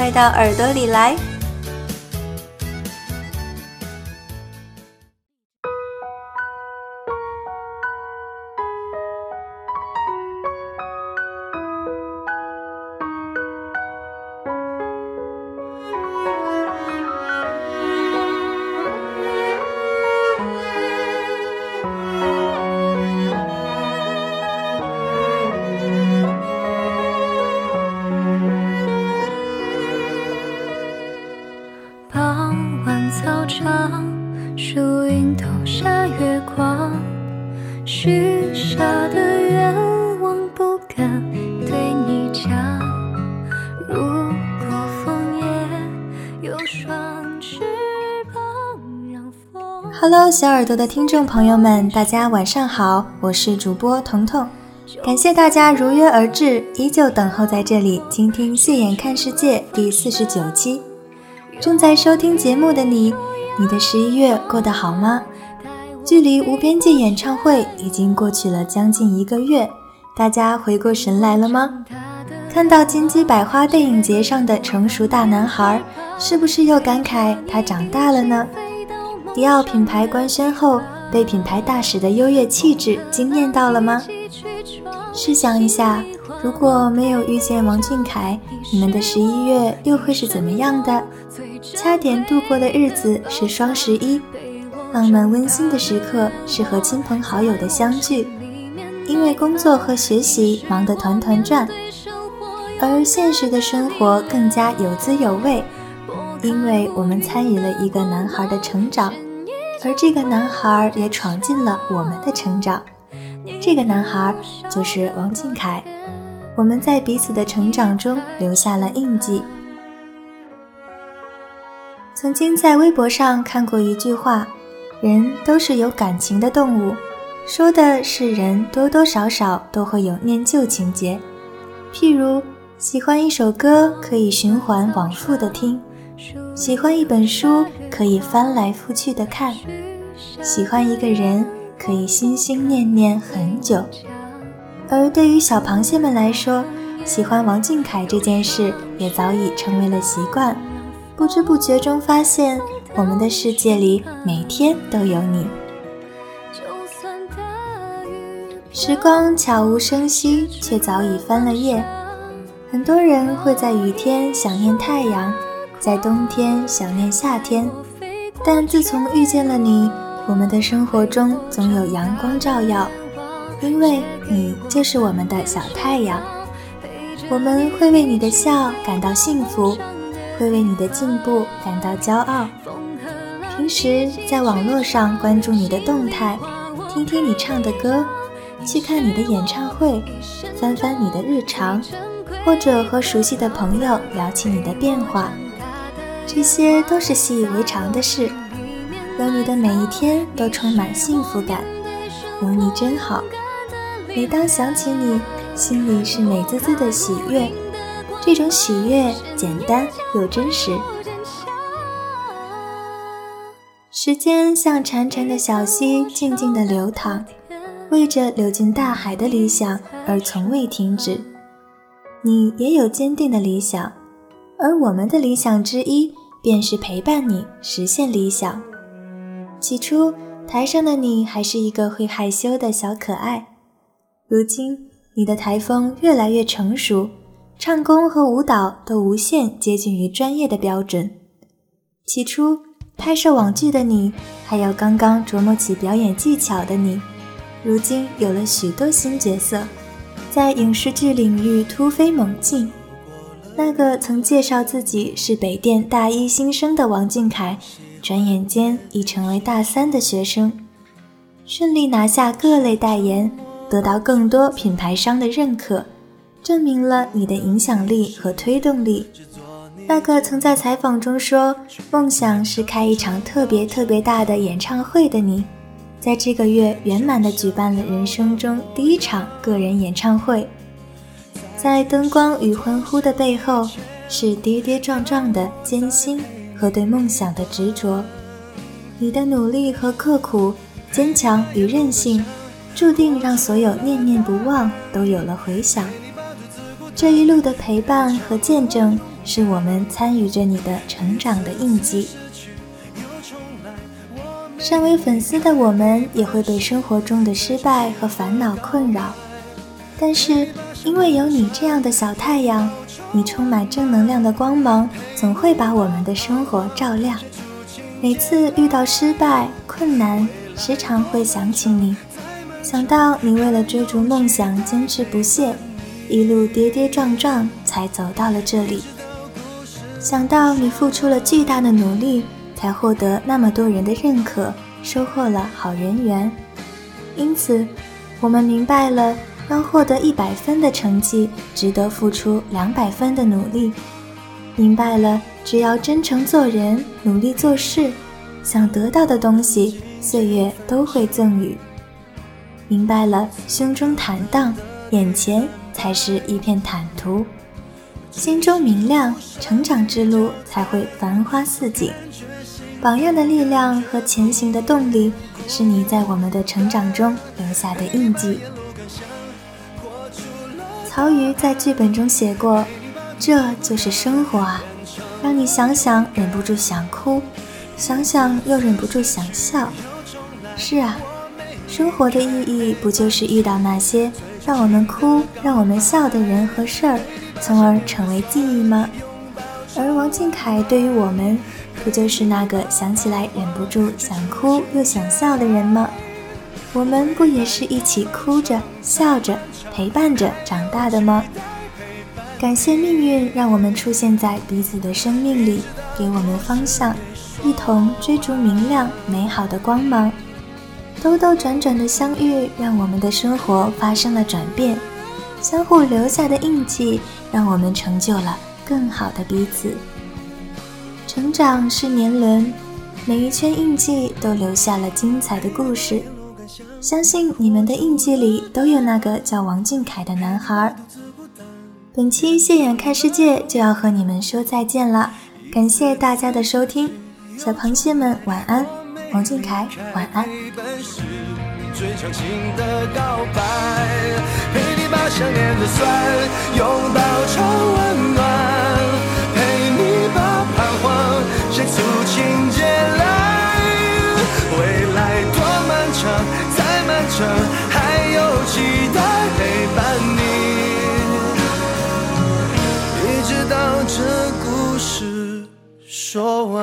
快到耳朵里来。！Hello，小耳朵的听众朋友们，大家晚上好，我是主播彤彤，感谢大家如约而至，依旧等候在这里倾听《谢眼看世界》第四十九期。正在收听节目的你，你的十一月过得好吗？距离无边界演唱会已经过去了将近一个月，大家回过神来了吗？看到金鸡百花电影节上的成熟大男孩，是不是又感慨他长大了呢？迪奥品牌官宣后，被品牌大使的优越气质惊艳到了吗？试想一下，如果没有遇见王俊凯，你们的十一月又会是怎么样的？掐点度过的日子是双十一，浪漫温馨的时刻是和亲朋好友的相聚，因为工作和学习忙得团团转，而现实的生活更加有滋有味。因为我们参与了一个男孩的成长，而这个男孩也闯进了我们的成长。这个男孩就是王俊凯。我们在彼此的成长中留下了印记。曾经在微博上看过一句话：“人都是有感情的动物”，说的是人多多少少都会有念旧情节。譬如喜欢一首歌，可以循环往复的听。喜欢一本书，可以翻来覆去的看；喜欢一个人，可以心心念念很久。而对于小螃蟹们来说，喜欢王俊凯这件事也早已成为了习惯。不知不觉中，发现我们的世界里每天都有你。时光悄无声息，却早已翻了页。很多人会在雨天想念太阳。在冬天想念夏天，但自从遇见了你，我们的生活中总有阳光照耀，因为你就是我们的小太阳。我们会为你的笑感到幸福，会为你的进步感到骄傲。平时在网络上关注你的动态，听听你唱的歌，去看你的演唱会，翻翻你的日常，或者和熟悉的朋友聊起你的变化。这些都是习以为常的事，有你的每一天都充满幸福感，有你真好。每当想起你，心里是美滋滋的喜悦，这种喜悦简单又真实。时间像潺潺的小溪，静静的流淌，为着流进大海的理想而从未停止。你也有坚定的理想，而我们的理想之一。便是陪伴你实现理想。起初，台上的你还是一个会害羞的小可爱，如今你的台风越来越成熟，唱功和舞蹈都无限接近于专业的标准。起初，拍摄网剧的你，还有刚刚琢磨起表演技巧的你，如今有了许多新角色，在影视剧领域突飞猛进。那个曾介绍自己是北电大一新生的王俊凯，转眼间已成为大三的学生，顺利拿下各类代言，得到更多品牌商的认可，证明了你的影响力和推动力。那个曾在采访中说梦想是开一场特别特别大的演唱会的你，在这个月圆满的举办了人生中第一场个人演唱会。在灯光与欢呼的背后，是跌跌撞撞的艰辛和对梦想的执着。你的努力和刻苦，坚强与韧性，注定让所有念念不忘都有了回响。这一路的陪伴和见证。是我们参与着你的成长的印记。身为粉丝的我们，也会被生活中的失败和烦恼困扰，但是因为有你这样的小太阳，你充满正能量的光芒，总会把我们的生活照亮。每次遇到失败、困难，时常会想起你，想到你为了追逐梦想坚持不懈，一路跌跌撞撞才走到了这里。想到你付出了巨大的努力，才获得那么多人的认可，收获了好人缘，因此，我们明白了，要获得一百分的成绩，值得付出两百分的努力。明白了，只要真诚做人，努力做事，想得到的东西，岁月都会赠予。明白了，胸中坦荡，眼前才是一片坦途。心中明亮，成长之路才会繁花似锦。榜样的力量和前行的动力，是你在我们的成长中留下的印记。曹禺在剧本中写过：“这就是生活啊，让你想想忍不住想哭，想想又忍不住想笑。”是啊，生活的意义不就是遇到那些让我们哭、让我们笑的人和事儿？从而成为记忆吗？而王俊凯对于我们，不就是那个想起来忍不住想哭又想笑的人吗？我们不也是一起哭着、笑着、陪伴着长大的吗？感谢命运让我们出现在彼此的生命里，给我们方向，一同追逐明亮美好的光芒。兜兜转转的相遇，让我们的生活发生了转变。相互留下的印记，让我们成就了更好的彼此。成长是年轮，每一圈印记都留下了精彩的故事。相信你们的印记里都有那个叫王俊凯的男孩。本期谢眼看世界就要和你们说再见了，感谢大家的收听，小螃蟹们晚安，王俊凯晚安。最长情的告白，陪你把想念的酸拥抱成温暖，陪你把彷徨写出情节来。未来多漫长，再漫长，还有期待陪伴你，一直到这故事说完。